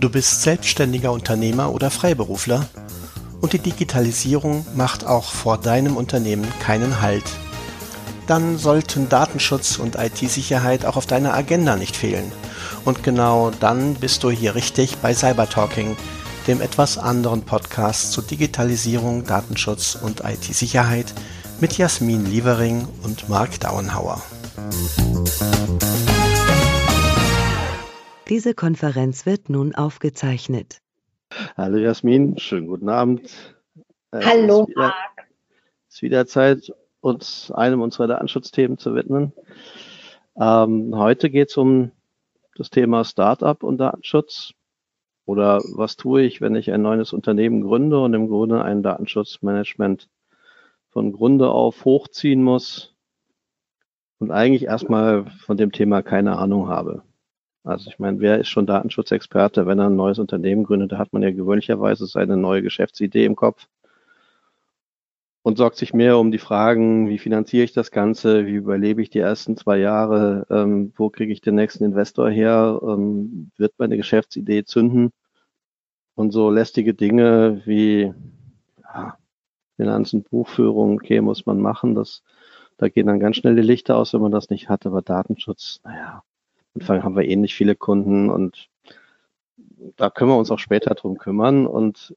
Du bist selbstständiger Unternehmer oder Freiberufler und die Digitalisierung macht auch vor deinem Unternehmen keinen Halt. Dann sollten Datenschutz und IT-Sicherheit auch auf deiner Agenda nicht fehlen. Und genau dann bist du hier richtig bei Cybertalking, dem etwas anderen Podcast zu Digitalisierung, Datenschutz und IT-Sicherheit mit Jasmin Lievering und Mark Dauenhauer. Diese Konferenz wird nun aufgezeichnet. Hallo Jasmin, schönen guten Abend. Äh, Hallo es wieder, Marc. Es ist wieder Zeit, uns einem unserer Datenschutzthemen zu widmen. Ähm, heute geht es um das Thema Startup und Datenschutz. Oder was tue ich, wenn ich ein neues Unternehmen gründe und im Grunde ein Datenschutzmanagement von Grunde auf hochziehen muss und eigentlich erstmal von dem Thema keine Ahnung habe. Also ich meine, wer ist schon Datenschutzexperte, wenn er ein neues Unternehmen gründet? Da hat man ja gewöhnlicherweise seine neue Geschäftsidee im Kopf und sorgt sich mehr um die Fragen, wie finanziere ich das Ganze, wie überlebe ich die ersten zwei Jahre, ähm, wo kriege ich den nächsten Investor her, ähm, wird meine Geschäftsidee zünden und so lästige Dinge wie ja, Finanzen, Buchführung, okay, muss man machen, das, da gehen dann ganz schnell die Lichter aus, wenn man das nicht hat, aber Datenschutz, naja, Anfang haben wir ähnlich viele Kunden und da können wir uns auch später drum kümmern. Und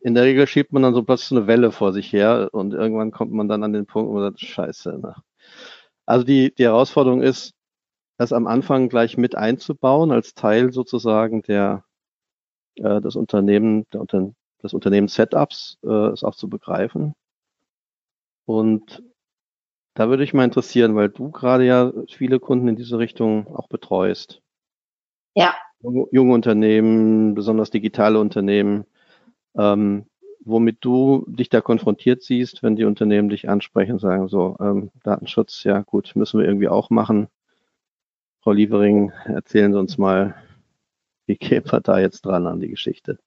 in der Regel schiebt man dann so plötzlich eine Welle vor sich her und irgendwann kommt man dann an den Punkt, wo man sagt, scheiße. Ne? Also die, die Herausforderung ist, das am Anfang gleich mit einzubauen, als Teil sozusagen der, äh, des Unternehmen, der des Unternehmens-Setups, äh, es auch zu begreifen. Und da würde ich mal interessieren, weil du gerade ja viele Kunden in diese Richtung auch betreust. Ja. Junge Unternehmen, besonders digitale Unternehmen, ähm, womit du dich da konfrontiert siehst, wenn die Unternehmen dich ansprechen und sagen, so, ähm, Datenschutz, ja gut, müssen wir irgendwie auch machen. Frau Lievering, erzählen Sie uns mal, wie geht man da jetzt dran an die Geschichte?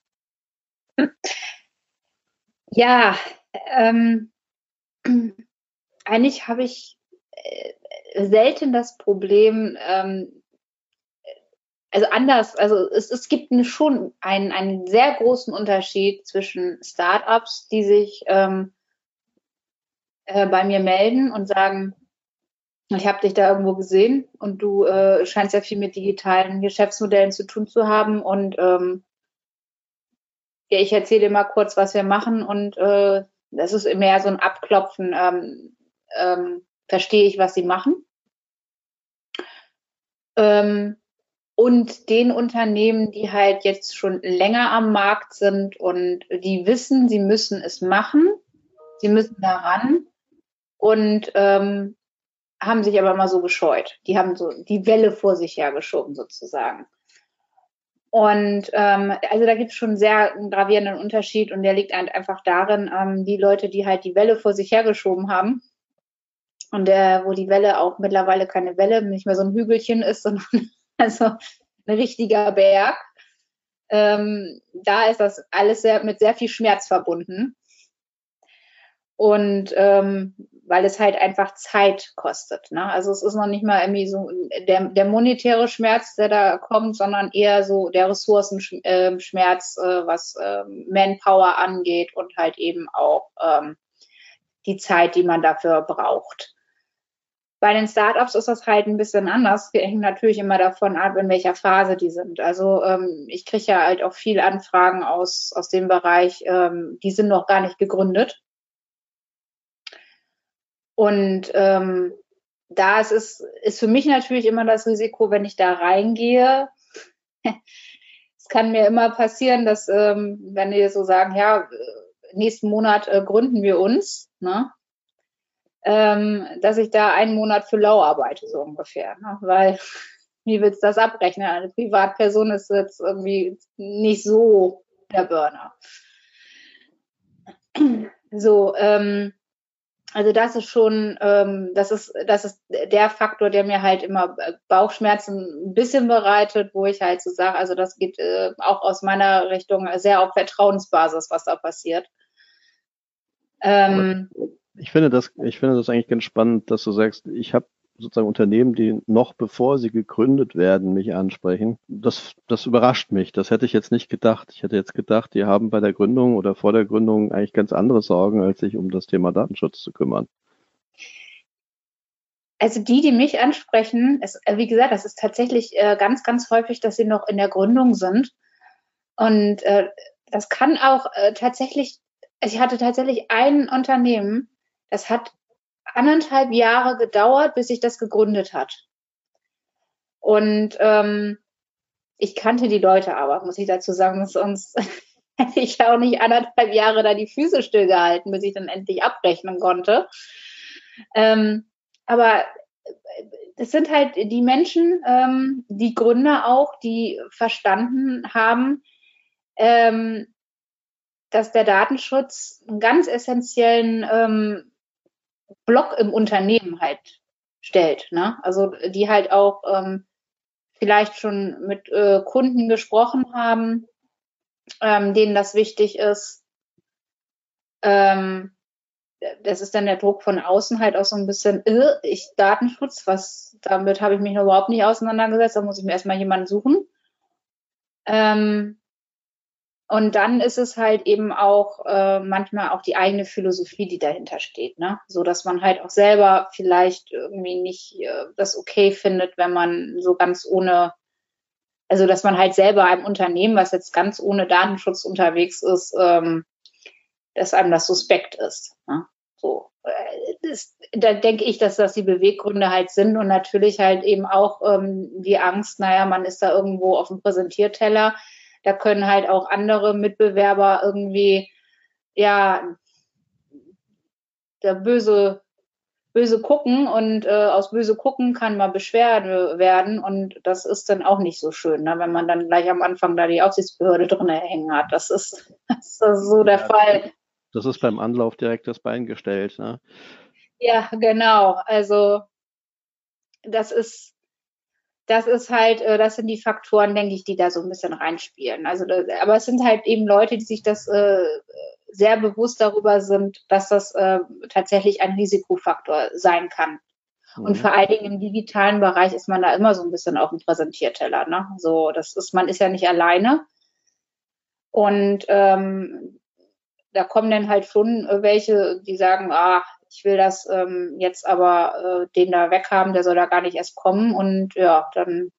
Ja, ähm, eigentlich habe ich äh, selten das Problem, ähm, also anders, also es, es gibt eine, schon einen, einen sehr großen Unterschied zwischen Startups, die sich ähm, äh, bei mir melden und sagen, ich habe dich da irgendwo gesehen und du äh, scheinst ja viel mit digitalen Geschäftsmodellen zu tun zu haben und ähm, ja, ich erzähle dir mal kurz, was wir machen und äh, das ist mehr so ein Abklopfen. Ähm, ähm, verstehe ich, was sie machen. Ähm, und den Unternehmen, die halt jetzt schon länger am Markt sind und die wissen, sie müssen es machen, sie müssen daran und ähm, haben sich aber mal so gescheut. Die haben so die Welle vor sich hergeschoben sozusagen. Und ähm, also da gibt es schon einen sehr gravierenden Unterschied und der liegt einfach darin, ähm, die Leute, die halt die Welle vor sich hergeschoben haben, und der, wo die Welle auch mittlerweile keine Welle, nicht mehr so ein Hügelchen ist, sondern also ein richtiger Berg. Ähm, da ist das alles sehr, mit sehr viel Schmerz verbunden. Und ähm, weil es halt einfach Zeit kostet. Ne? Also es ist noch nicht mal irgendwie so der, der monetäre Schmerz, der da kommt, sondern eher so der Ressourcenschmerz, äh, was äh, Manpower angeht und halt eben auch ähm, die Zeit, die man dafür braucht. Bei den Startups ist das halt ein bisschen anders. Wir hängen natürlich immer davon ab, in welcher Phase die sind. Also ähm, ich kriege ja halt auch viele Anfragen aus, aus dem Bereich, ähm, die sind noch gar nicht gegründet. Und ähm, da ist es ist für mich natürlich immer das Risiko, wenn ich da reingehe. es kann mir immer passieren, dass ähm, wenn die so sagen, ja, nächsten Monat äh, gründen wir uns, ne? Ähm, dass ich da einen Monat für lau arbeite, so ungefähr. Ne? Weil, wie willst du das abrechnen? Eine Privatperson ist jetzt irgendwie nicht so der Burner. So, ähm, also das ist schon, ähm, das ist, das ist der Faktor, der mir halt immer Bauchschmerzen ein bisschen bereitet, wo ich halt so sage, also das geht äh, auch aus meiner Richtung sehr auf Vertrauensbasis, was da passiert. Ähm, ich finde das, ich finde das eigentlich ganz spannend, dass du sagst, ich habe sozusagen Unternehmen, die noch bevor sie gegründet werden, mich ansprechen. Das, das überrascht mich. Das hätte ich jetzt nicht gedacht. Ich hätte jetzt gedacht, die haben bei der Gründung oder vor der Gründung eigentlich ganz andere Sorgen, als sich um das Thema Datenschutz zu kümmern. Also die, die mich ansprechen, ist, äh, wie gesagt, das ist tatsächlich äh, ganz, ganz häufig, dass sie noch in der Gründung sind. Und äh, das kann auch tatsächlich, also ich hatte tatsächlich ein Unternehmen, das hat anderthalb Jahre gedauert, bis sich das gegründet hat. Und ähm, ich kannte die Leute aber, muss ich dazu sagen, sonst hätte ich auch nicht anderthalb Jahre da die Füße stillgehalten, bis ich dann endlich abrechnen konnte. Ähm, aber das sind halt die Menschen, ähm, die Gründer auch, die verstanden haben, ähm, dass der Datenschutz einen ganz essentiellen ähm, Block im Unternehmen halt stellt. Ne? Also die halt auch ähm, vielleicht schon mit äh, Kunden gesprochen haben, ähm, denen das wichtig ist. Ähm, das ist dann der Druck von außen halt auch so ein bisschen, äh, ich Datenschutz, was damit habe ich mich noch überhaupt nicht auseinandergesetzt, da muss ich mir erstmal jemanden suchen. Ähm, und dann ist es halt eben auch äh, manchmal auch die eigene Philosophie, die dahinter steht, ne? So dass man halt auch selber vielleicht irgendwie nicht äh, das okay findet, wenn man so ganz ohne, also dass man halt selber einem Unternehmen, was jetzt ganz ohne Datenschutz unterwegs ist, ähm, dass einem das suspekt ist. Ne? So, äh, das, da denke ich, dass das die Beweggründe halt sind und natürlich halt eben auch ähm, die Angst, naja, man ist da irgendwo auf dem Präsentierteller da können halt auch andere Mitbewerber irgendwie, ja, der böse, böse gucken und äh, aus böse gucken kann mal Beschwerde werden und das ist dann auch nicht so schön, ne? wenn man dann gleich am Anfang da die Aufsichtsbehörde drin hängen hat. Das ist, das ist so der ja, Fall. Das ist beim Anlauf direkt das Bein gestellt. Ne? Ja, genau. Also das ist, das ist halt, äh, das sind die Faktoren, denke ich, die da so ein bisschen reinspielen. Also, aber es sind halt eben Leute, die sich das äh, sehr bewusst darüber sind, dass das äh, tatsächlich ein Risikofaktor sein kann. Mhm. Und vor allen Dingen im digitalen Bereich ist man da immer so ein bisschen auf dem Präsentierteller. Ne? So, das ist, man ist ja nicht alleine. Und ähm, da kommen dann halt schon welche, die sagen, ah, ich will das ähm, jetzt aber äh, den da weghaben, der soll da gar nicht erst kommen und ja, dann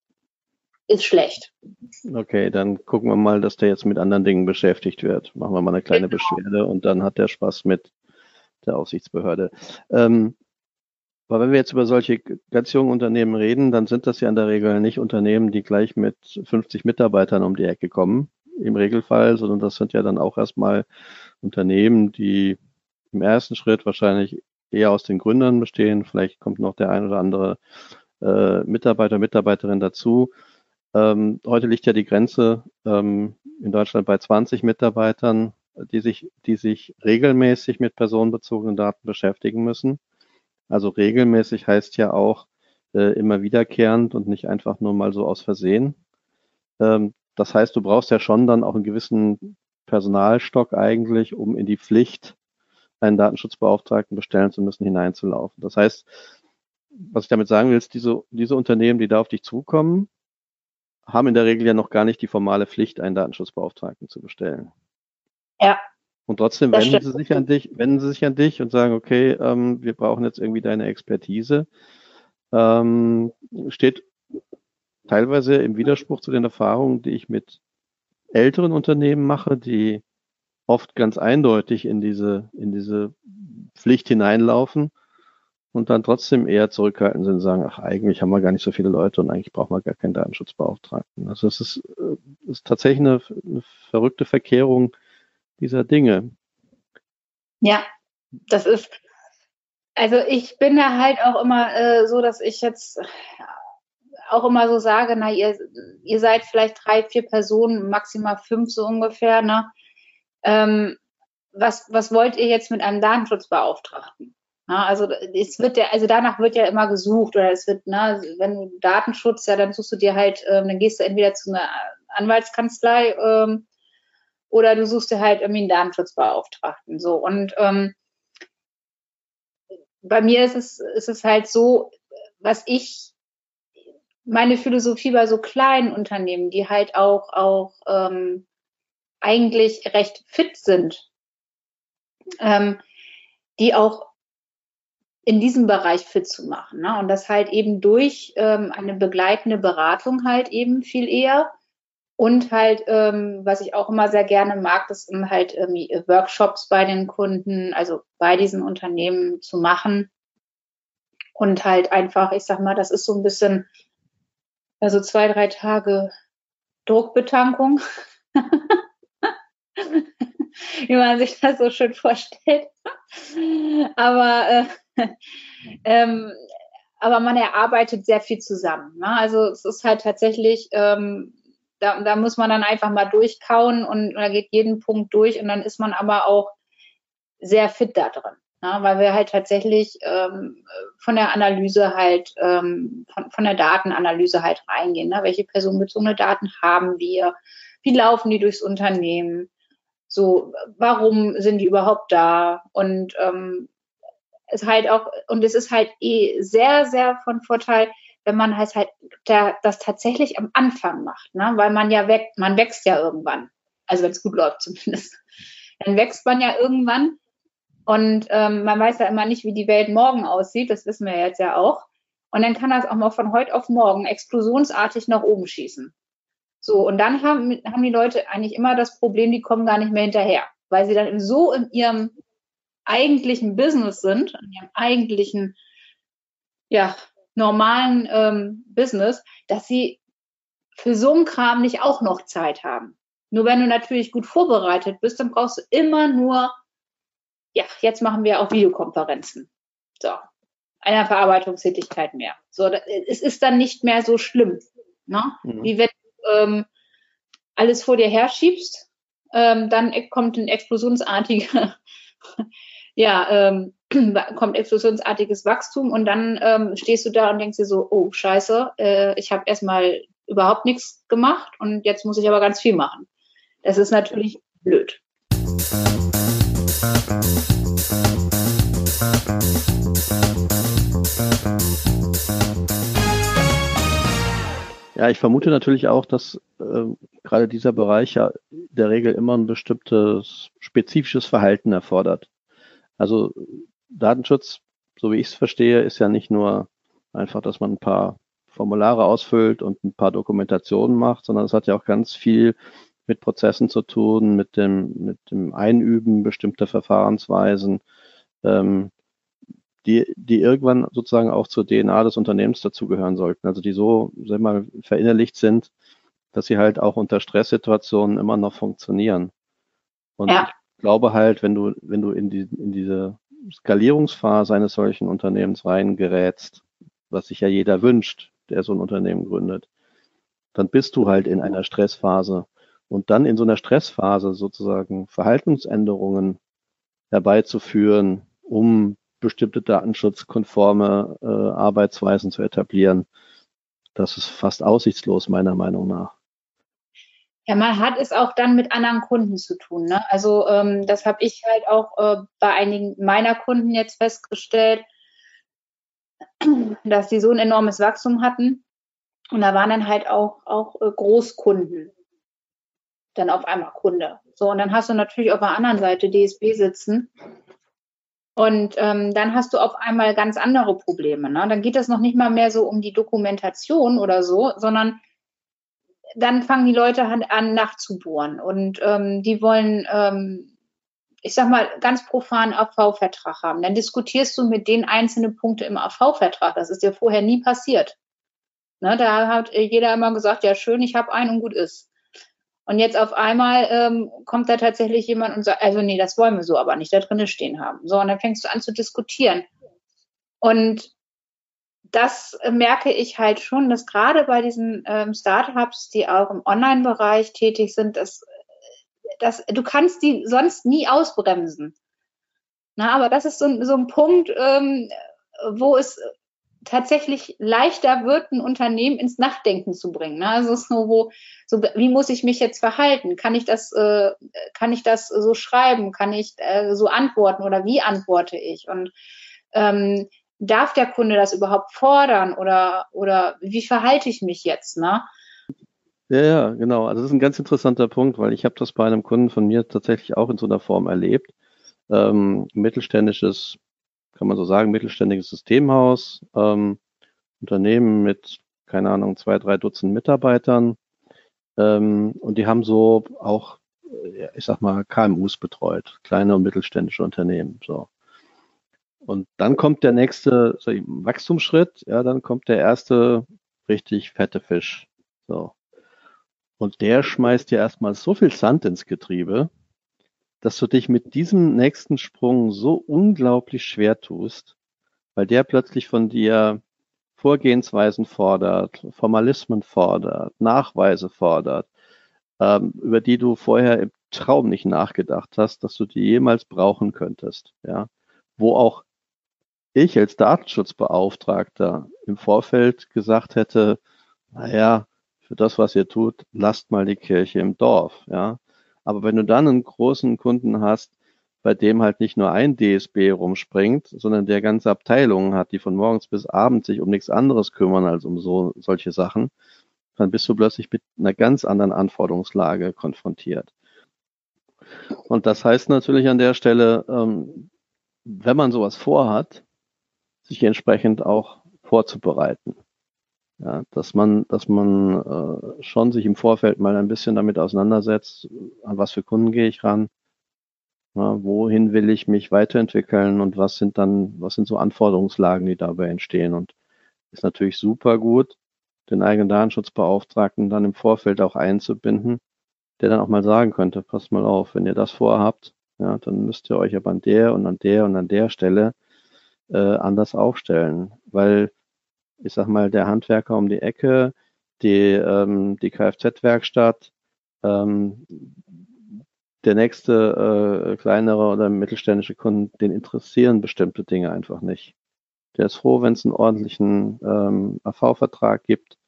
ist schlecht. Okay, dann gucken wir mal, dass der jetzt mit anderen Dingen beschäftigt wird. Machen wir mal eine kleine genau. Beschwerde und dann hat der Spaß mit der Aufsichtsbehörde. Ähm, aber wenn wir jetzt über solche ganz jungen Unternehmen reden, dann sind das ja in der Regel nicht Unternehmen, die gleich mit 50 Mitarbeitern um die Ecke kommen, im Regelfall, sondern das sind ja dann auch erstmal Unternehmen, die im ersten Schritt wahrscheinlich eher aus den Gründern bestehen. Vielleicht kommt noch der ein oder andere äh, Mitarbeiter, Mitarbeiterin dazu. Ähm, heute liegt ja die Grenze ähm, in Deutschland bei 20 Mitarbeitern, die sich, die sich regelmäßig mit personenbezogenen Daten beschäftigen müssen. Also regelmäßig heißt ja auch äh, immer wiederkehrend und nicht einfach nur mal so aus Versehen. Ähm, das heißt, du brauchst ja schon dann auch einen gewissen Personalstock eigentlich, um in die Pflicht einen Datenschutzbeauftragten bestellen zu müssen, hineinzulaufen. Das heißt, was ich damit sagen will, ist, diese, diese Unternehmen, die da auf dich zukommen, haben in der Regel ja noch gar nicht die formale Pflicht, einen Datenschutzbeauftragten zu bestellen. Ja. Und trotzdem wenden sie sich an dich, wenden sie sich an dich und sagen, okay, ähm, wir brauchen jetzt irgendwie deine Expertise. Ähm, steht teilweise im Widerspruch zu den Erfahrungen, die ich mit älteren Unternehmen mache, die oft ganz eindeutig in diese, in diese Pflicht hineinlaufen und dann trotzdem eher zurückhaltend sind und sagen, ach, eigentlich haben wir gar nicht so viele Leute und eigentlich brauchen wir gar keinen Datenschutzbeauftragten. Also es ist, äh, ist tatsächlich eine, eine verrückte Verkehrung dieser Dinge. Ja, das ist, also ich bin da halt auch immer äh, so, dass ich jetzt auch immer so sage, na, ihr, ihr seid vielleicht drei, vier Personen, maximal fünf so ungefähr, ne? Ähm, was, was wollt ihr jetzt mit einem Datenschutzbeauftragten? Ja, also es wird ja, also danach wird ja immer gesucht oder es wird, ne, wenn du Datenschutz, ja, dann suchst du dir halt, ähm, dann gehst du entweder zu einer Anwaltskanzlei ähm, oder du suchst dir halt irgendwie einen Datenschutzbeauftragten. So und ähm, bei mir ist es, ist es halt so, was ich, meine Philosophie bei so kleinen Unternehmen, die halt auch, auch ähm, eigentlich recht fit sind, ähm, die auch in diesem Bereich fit zu machen. Ne? Und das halt eben durch ähm, eine begleitende Beratung halt eben viel eher. Und halt, ähm, was ich auch immer sehr gerne mag, das sind halt irgendwie Workshops bei den Kunden, also bei diesen Unternehmen zu machen. Und halt einfach, ich sag mal, das ist so ein bisschen, also zwei, drei Tage Druckbetankung. Wie man sich das so schön vorstellt. Aber äh, ähm, aber man erarbeitet sehr viel zusammen. Ne? Also es ist halt tatsächlich, ähm, da, da muss man dann einfach mal durchkauen und, und da geht jeden Punkt durch und dann ist man aber auch sehr fit da drin. Ne? Weil wir halt tatsächlich ähm, von der Analyse halt, ähm, von, von der Datenanalyse halt reingehen. Ne? Welche personenbezogene Daten haben wir? Wie laufen die durchs Unternehmen? So, warum sind die überhaupt da? Und ähm, ist halt auch, und es ist halt eh sehr, sehr von Vorteil, wenn man halt halt der, das tatsächlich am Anfang macht, ne? weil man ja wächst, man wächst ja irgendwann. Also wenn es gut läuft zumindest. Dann wächst man ja irgendwann und ähm, man weiß ja immer nicht, wie die Welt morgen aussieht, das wissen wir jetzt ja auch. Und dann kann das auch mal von heute auf morgen explosionsartig nach oben schießen. So, und dann haben, haben die Leute eigentlich immer das Problem, die kommen gar nicht mehr hinterher, weil sie dann so in ihrem eigentlichen Business sind, in ihrem eigentlichen, ja, normalen ähm, Business, dass sie für so einen Kram nicht auch noch Zeit haben. Nur wenn du natürlich gut vorbereitet bist, dann brauchst du immer nur, ja, jetzt machen wir auch Videokonferenzen. So, einer Verarbeitungstätigkeit mehr. So, es ist dann nicht mehr so schlimm, ne? Mhm. wie wenn ähm, alles vor dir herschiebst, ähm, dann kommt ein explosionsartiger ja, ähm, kommt explosionsartiges Wachstum und dann ähm, stehst du da und denkst dir so, oh scheiße, äh, ich habe erstmal überhaupt nichts gemacht und jetzt muss ich aber ganz viel machen. Das ist natürlich blöd. Ja, ich vermute natürlich auch, dass äh, gerade dieser Bereich ja der Regel immer ein bestimmtes spezifisches Verhalten erfordert. Also Datenschutz, so wie ich es verstehe, ist ja nicht nur einfach, dass man ein paar Formulare ausfüllt und ein paar Dokumentationen macht, sondern es hat ja auch ganz viel mit Prozessen zu tun, mit dem, mit dem Einüben bestimmter Verfahrensweisen, ähm, die, die irgendwann sozusagen auch zur DNA des Unternehmens dazugehören sollten. Also die so, sag mal, verinnerlicht sind, dass sie halt auch unter Stresssituationen immer noch funktionieren. Und ja glaube halt, wenn du, wenn du in, die, in diese Skalierungsphase eines solchen Unternehmens reingerätst, was sich ja jeder wünscht, der so ein Unternehmen gründet, dann bist du halt in einer Stressphase. Und dann in so einer Stressphase sozusagen Verhaltensänderungen herbeizuführen, um bestimmte datenschutzkonforme äh, Arbeitsweisen zu etablieren, das ist fast aussichtslos meiner Meinung nach. Ja, man hat es auch dann mit anderen Kunden zu tun. Ne? Also ähm, das habe ich halt auch äh, bei einigen meiner Kunden jetzt festgestellt, dass die so ein enormes Wachstum hatten. Und da waren dann halt auch, auch äh, Großkunden dann auf einmal Kunde. So, und dann hast du natürlich auf der anderen Seite DSB sitzen. Und ähm, dann hast du auf einmal ganz andere Probleme. Ne? Dann geht es noch nicht mal mehr so um die Dokumentation oder so, sondern dann fangen die Leute an, an nachzubohren und ähm, die wollen, ähm, ich sag mal, ganz profan AV-Vertrag haben. Dann diskutierst du mit denen einzelne Punkte im AV-Vertrag. Das ist dir vorher nie passiert. Ne, da hat jeder immer gesagt, ja schön, ich habe einen und gut ist. Und jetzt auf einmal ähm, kommt da tatsächlich jemand und sagt, also nee, das wollen wir so aber nicht da drinnen stehen haben. So, und dann fängst du an zu diskutieren. Und das merke ich halt schon, dass gerade bei diesen ähm, Startups, die auch im Online-Bereich tätig sind, dass, dass du kannst die sonst nie ausbremsen. Na, aber das ist so, so ein Punkt, ähm, wo es tatsächlich leichter wird, ein Unternehmen ins Nachdenken zu bringen. Ne? Also so, wo, so, wie muss ich mich jetzt verhalten? Kann ich das, äh, kann ich das so schreiben? Kann ich äh, so antworten oder wie antworte ich? Und ähm, darf der Kunde das überhaupt fordern oder, oder wie verhalte ich mich jetzt, ne? Ja, ja, genau. Also das ist ein ganz interessanter Punkt, weil ich habe das bei einem Kunden von mir tatsächlich auch in so einer Form erlebt. Ähm, mittelständisches, kann man so sagen, mittelständiges Systemhaus, ähm, Unternehmen mit, keine Ahnung, zwei, drei Dutzend Mitarbeitern. Ähm, und die haben so auch, ich sag mal, KMUs betreut, kleine und mittelständische Unternehmen. So. Und dann kommt der nächste so, Wachstumsschritt, ja, dann kommt der erste richtig fette Fisch. So. Und der schmeißt dir erstmal so viel Sand ins Getriebe, dass du dich mit diesem nächsten Sprung so unglaublich schwer tust, weil der plötzlich von dir Vorgehensweisen fordert, Formalismen fordert, Nachweise fordert, ähm, über die du vorher im Traum nicht nachgedacht hast, dass du die jemals brauchen könntest, ja, wo auch ich als Datenschutzbeauftragter im Vorfeld gesagt hätte, naja, für das, was ihr tut, lasst mal die Kirche im Dorf, ja. Aber wenn du dann einen großen Kunden hast, bei dem halt nicht nur ein DSB rumspringt, sondern der ganze Abteilungen hat, die von morgens bis abends sich um nichts anderes kümmern als um so solche Sachen, dann bist du plötzlich mit einer ganz anderen Anforderungslage konfrontiert. Und das heißt natürlich an der Stelle, ähm, wenn man sowas vorhat, sich entsprechend auch vorzubereiten. Ja, dass man, dass man äh, schon sich im Vorfeld mal ein bisschen damit auseinandersetzt, an was für Kunden gehe ich ran, ja, wohin will ich mich weiterentwickeln und was sind dann, was sind so Anforderungslagen, die dabei entstehen. Und ist natürlich super gut, den eigenen Datenschutzbeauftragten dann im Vorfeld auch einzubinden, der dann auch mal sagen könnte, passt mal auf, wenn ihr das vorhabt, ja, dann müsst ihr euch aber an der und an der und an der Stelle äh, anders aufstellen, weil ich sag mal, der Handwerker um die Ecke, die, ähm, die Kfz-Werkstatt, ähm, der nächste äh, kleinere oder mittelständische Kunden, den interessieren bestimmte Dinge einfach nicht. Der ist froh, wenn es einen ordentlichen ähm, AV-Vertrag gibt.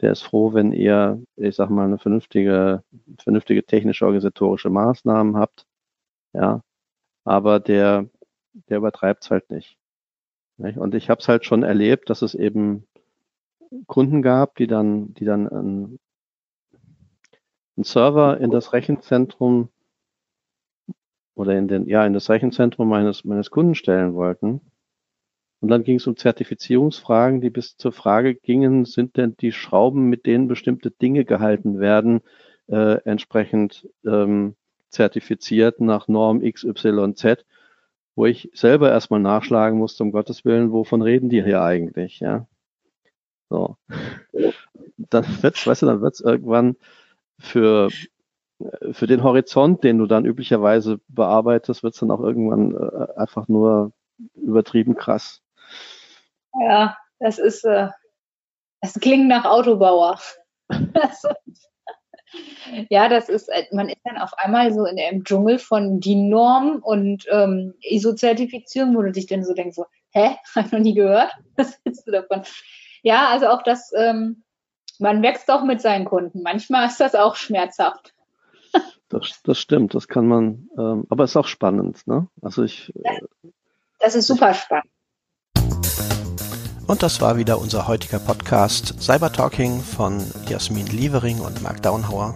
Der ist froh, wenn ihr, ich sag mal, eine vernünftige, vernünftige technische organisatorische Maßnahmen habt. Ja, aber der, der übertreibt es halt nicht. Und ich habe es halt schon erlebt, dass es eben Kunden gab, die dann, die dann einen, einen Server in das Rechenzentrum oder in den, ja, in das Rechenzentrum meines, meines Kunden stellen wollten. Und dann ging es um Zertifizierungsfragen, die bis zur Frage gingen, sind denn die Schrauben, mit denen bestimmte Dinge gehalten werden, äh, entsprechend ähm, zertifiziert nach Norm XYZ? Wo ich selber erstmal nachschlagen musste, um Gottes Willen, wovon reden die hier eigentlich, ja. So. Dann wird's, weißt du, dann wird's irgendwann für, für den Horizont, den du dann üblicherweise bearbeitest, wird's dann auch irgendwann äh, einfach nur übertrieben krass. Ja, das ist, äh, das klingt nach Autobauer. Ja, das ist, äh, man ist dann auf einmal so in dem Dschungel von DIN-Norm und ähm, ISO-Zertifizierung, wo du dich dann so denkst, so, hä, hab ich noch nie gehört? Was willst du davon? Ja, also auch das, ähm, man wächst auch mit seinen Kunden. Manchmal ist das auch schmerzhaft. Das, das stimmt, das kann man, ähm, aber es ist auch spannend, ne? Also ich. Äh, das ist super spannend. Und das war wieder unser heutiger Podcast Cyber Talking von Jasmin Lievering und Marc Daunhauer.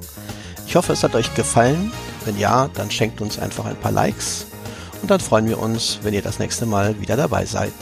Ich hoffe, es hat euch gefallen. Wenn ja, dann schenkt uns einfach ein paar Likes und dann freuen wir uns, wenn ihr das nächste Mal wieder dabei seid.